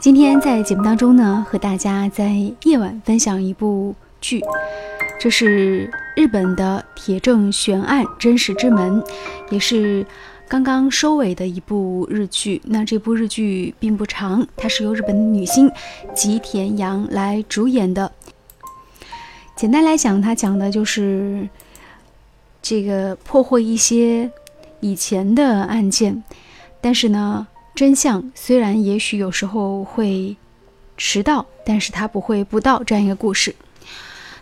今天在节目当中呢，和大家在夜晚分享一部剧，这是日本的《铁证悬案：真实之门》，也是刚刚收尾的一部日剧。那这部日剧并不长，它是由日本女星吉田洋来主演的。简单来讲，它讲的就是这个破获一些以前的案件，但是呢。真相虽然也许有时候会迟到，但是它不会不到这样一个故事。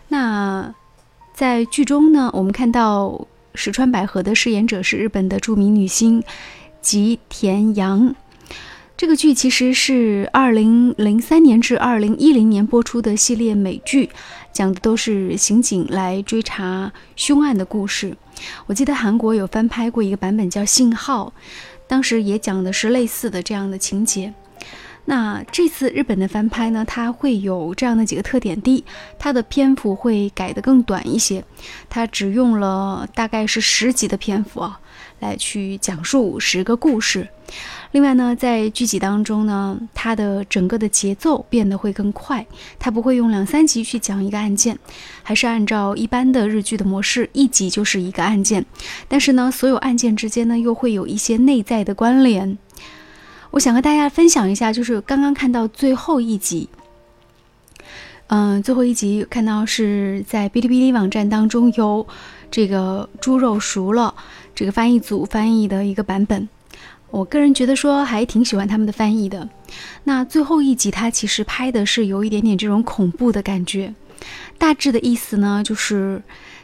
那在剧中呢，我们看到石川百合的饰演者是日本的著名女星吉田洋。这个剧其实是二零零三年至二零一零年播出的系列美剧，讲的都是刑警来追查凶案的故事。我记得韩国有翻拍过一个版本叫《信号》。当时也讲的是类似的这样的情节，那这次日本的翻拍呢，它会有这样的几个特点：第一，它的篇幅会改得更短一些，它只用了大概是十集的篇幅啊，来去讲述十个故事。另外呢，在剧集当中呢，它的整个的节奏变得会更快，它不会用两三集去讲一个案件，还是按照一般的日剧的模式，一集就是一个案件。但是呢，所有案件之间呢，又会有一些内在的关联。我想和大家分享一下，就是刚刚看到最后一集，嗯，最后一集看到是在哔哩哔哩网站当中有这个猪肉熟了这个翻译组翻译的一个版本。我个人觉得说还挺喜欢他们的翻译的。那最后一集它其实拍的是有一点点这种恐怖的感觉。大致的意思呢，就是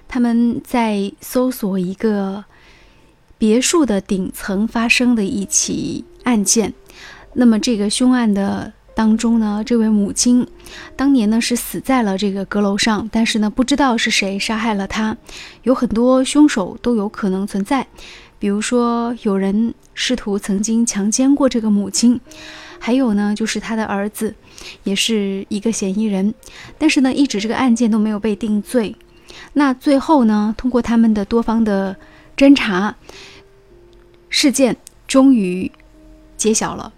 他们在搜索一个别墅的顶层发生的一起案件。那么这个凶案的当中呢，这位母亲当年呢是死在了这个阁楼上，但是呢不知道是谁杀害了她，有很多凶手都有可能存在。比如说，有人试图曾经强奸过这个母亲，还有呢，就是他的儿子，也是一个嫌疑人。但是呢，一直这个案件都没有被定罪。那最后呢，通过他们的多方的侦查，事件终于揭晓了。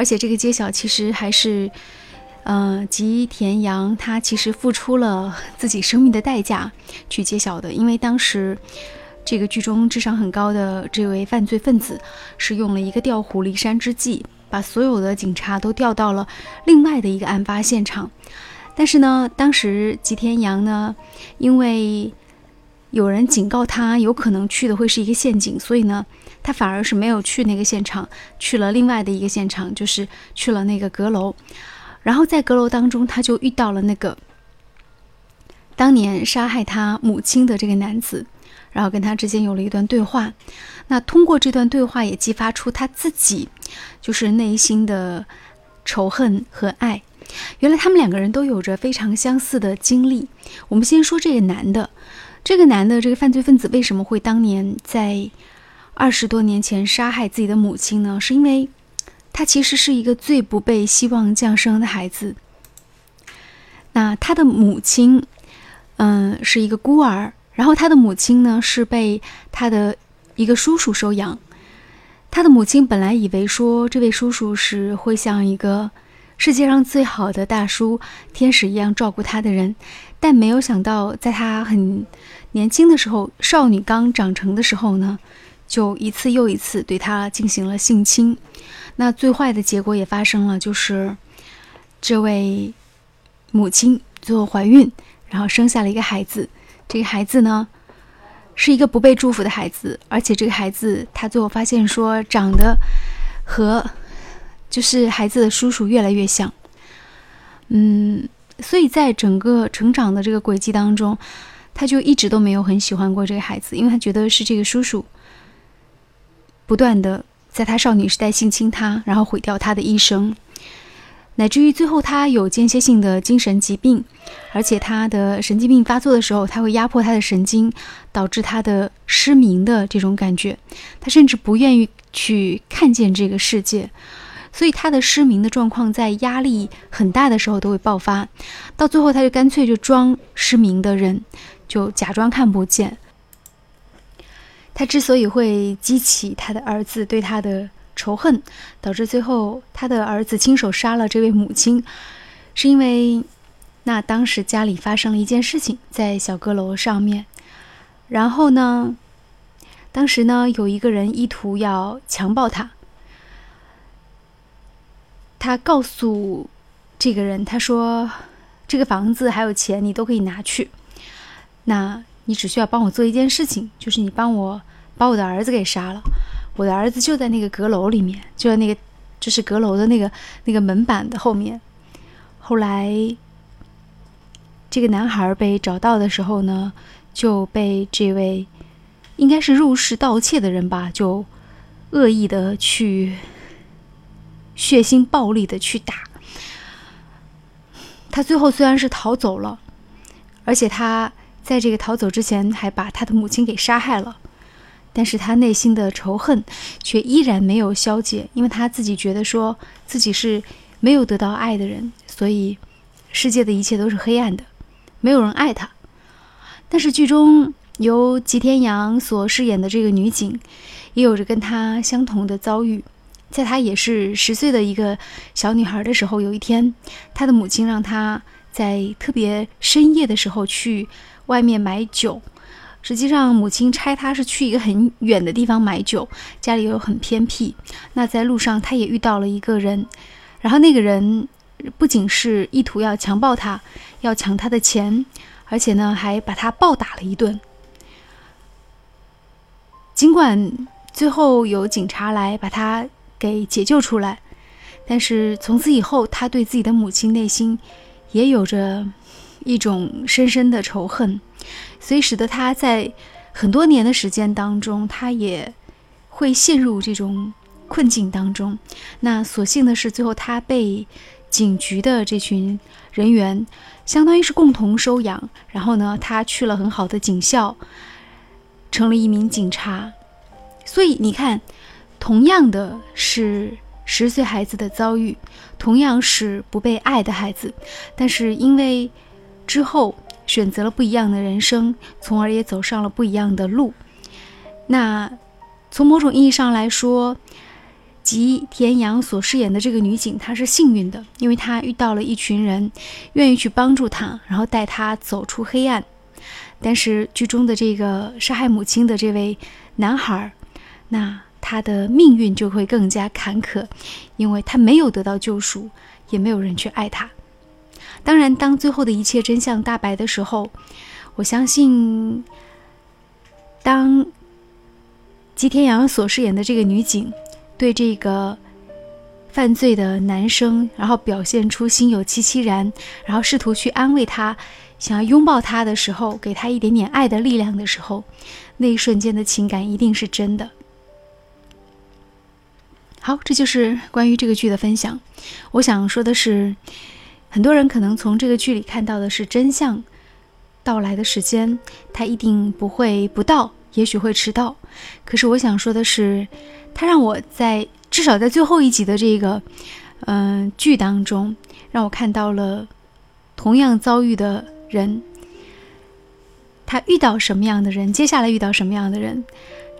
而且这个揭晓其实还是，呃，吉田洋他其实付出了自己生命的代价去揭晓的，因为当时。这个剧中智商很高的这位犯罪分子，是用了一个调虎离山之计，把所有的警察都调到了另外的一个案发现场。但是呢，当时吉田洋呢，因为有人警告他有可能去的会是一个陷阱，所以呢，他反而是没有去那个现场，去了另外的一个现场，就是去了那个阁楼。然后在阁楼当中，他就遇到了那个当年杀害他母亲的这个男子。然后跟他之间有了一段对话，那通过这段对话也激发出他自己就是内心的仇恨和爱。原来他们两个人都有着非常相似的经历。我们先说这个男的，这个男的这个犯罪分子为什么会当年在二十多年前杀害自己的母亲呢？是因为他其实是一个最不被希望降生的孩子。那他的母亲，嗯，是一个孤儿。然后他的母亲呢是被他的一个叔叔收养，他的母亲本来以为说这位叔叔是会像一个世界上最好的大叔、天使一样照顾他的人，但没有想到在他很年轻的时候，少女刚长成的时候呢，就一次又一次对他进行了性侵。那最坏的结果也发生了，就是这位母亲最后怀孕，然后生下了一个孩子。这个孩子呢，是一个不被祝福的孩子，而且这个孩子他最后发现说长得和就是孩子的叔叔越来越像，嗯，所以在整个成长的这个轨迹当中，他就一直都没有很喜欢过这个孩子，因为他觉得是这个叔叔不断的在他少女时代性侵他，然后毁掉他的一生。乃至于最后，他有间歇性的精神疾病，而且他的神经病发作的时候，他会压迫他的神经，导致他的失明的这种感觉。他甚至不愿意去看见这个世界，所以他的失明的状况在压力很大的时候都会爆发。到最后，他就干脆就装失明的人，就假装看不见。他之所以会激起他的儿子对他的仇恨，导致最后他的儿子亲手杀了这位母亲，是因为那当时家里发生了一件事情，在小阁楼上面，然后呢，当时呢有一个人意图要强暴他，他告诉这个人，他说这个房子还有钱你都可以拿去，那。你只需要帮我做一件事情，就是你帮我把我的儿子给杀了。我的儿子就在那个阁楼里面，就在那个就是阁楼的那个那个门板的后面。后来，这个男孩被找到的时候呢，就被这位应该是入室盗窃的人吧，就恶意的去血腥暴力的去打。他最后虽然是逃走了，而且他。在这个逃走之前，还把他的母亲给杀害了，但是他内心的仇恨却依然没有消解，因为他自己觉得说自己是没有得到爱的人，所以世界的一切都是黑暗的，没有人爱他。但是剧中由吉田羊所饰演的这个女警，也有着跟他相同的遭遇，在她也是十岁的一个小女孩的时候，有一天，她的母亲让她在特别深夜的时候去。外面买酒，实际上母亲差他是去一个很远的地方买酒，家里又很偏僻。那在路上，他也遇到了一个人，然后那个人不仅是意图要强暴他，要抢他的钱，而且呢还把他暴打了一顿。尽管最后有警察来把他给解救出来，但是从此以后，他对自己的母亲内心也有着。一种深深的仇恨，所以使得他在很多年的时间当中，他也会陷入这种困境当中。那所幸的是，最后他被警局的这群人员，相当于是共同收养。然后呢，他去了很好的警校，成了一名警察。所以你看，同样的是十岁孩子的遭遇，同样是不被爱的孩子，但是因为。之后选择了不一样的人生，从而也走上了不一样的路。那从某种意义上来说，吉田洋所饰演的这个女警，她是幸运的，因为她遇到了一群人，愿意去帮助她，然后带她走出黑暗。但是剧中的这个杀害母亲的这位男孩，那他的命运就会更加坎坷，因为他没有得到救赎，也没有人去爱他。当然，当最后的一切真相大白的时候，我相信，当吉田洋所饰演的这个女警对这个犯罪的男生，然后表现出心有戚戚然，然后试图去安慰他，想要拥抱他的时候，给他一点点爱的力量的时候，那一瞬间的情感一定是真的。好，这就是关于这个剧的分享。我想说的是。很多人可能从这个剧里看到的是真相到来的时间，它一定不会不到，也许会迟到。可是我想说的是，它让我在至少在最后一集的这个嗯剧当中，让我看到了同样遭遇的人，他遇到什么样的人，接下来遇到什么样的人，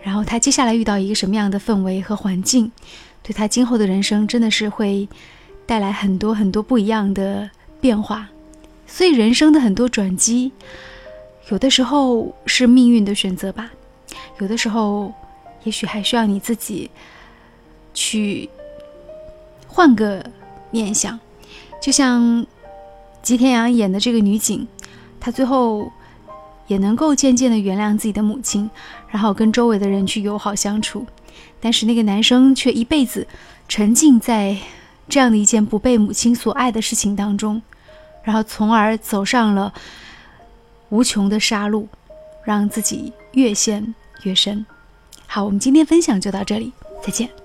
然后他接下来遇到一个什么样的氛围和环境，对他今后的人生真的是会。带来很多很多不一样的变化，所以人生的很多转机，有的时候是命运的选择吧，有的时候也许还需要你自己去换个念想。就像吉田洋演的这个女警，她最后也能够渐渐的原谅自己的母亲，然后跟周围的人去友好相处，但是那个男生却一辈子沉浸在。这样的一件不被母亲所爱的事情当中，然后从而走上了无穷的杀戮，让自己越陷越深。好，我们今天分享就到这里，再见。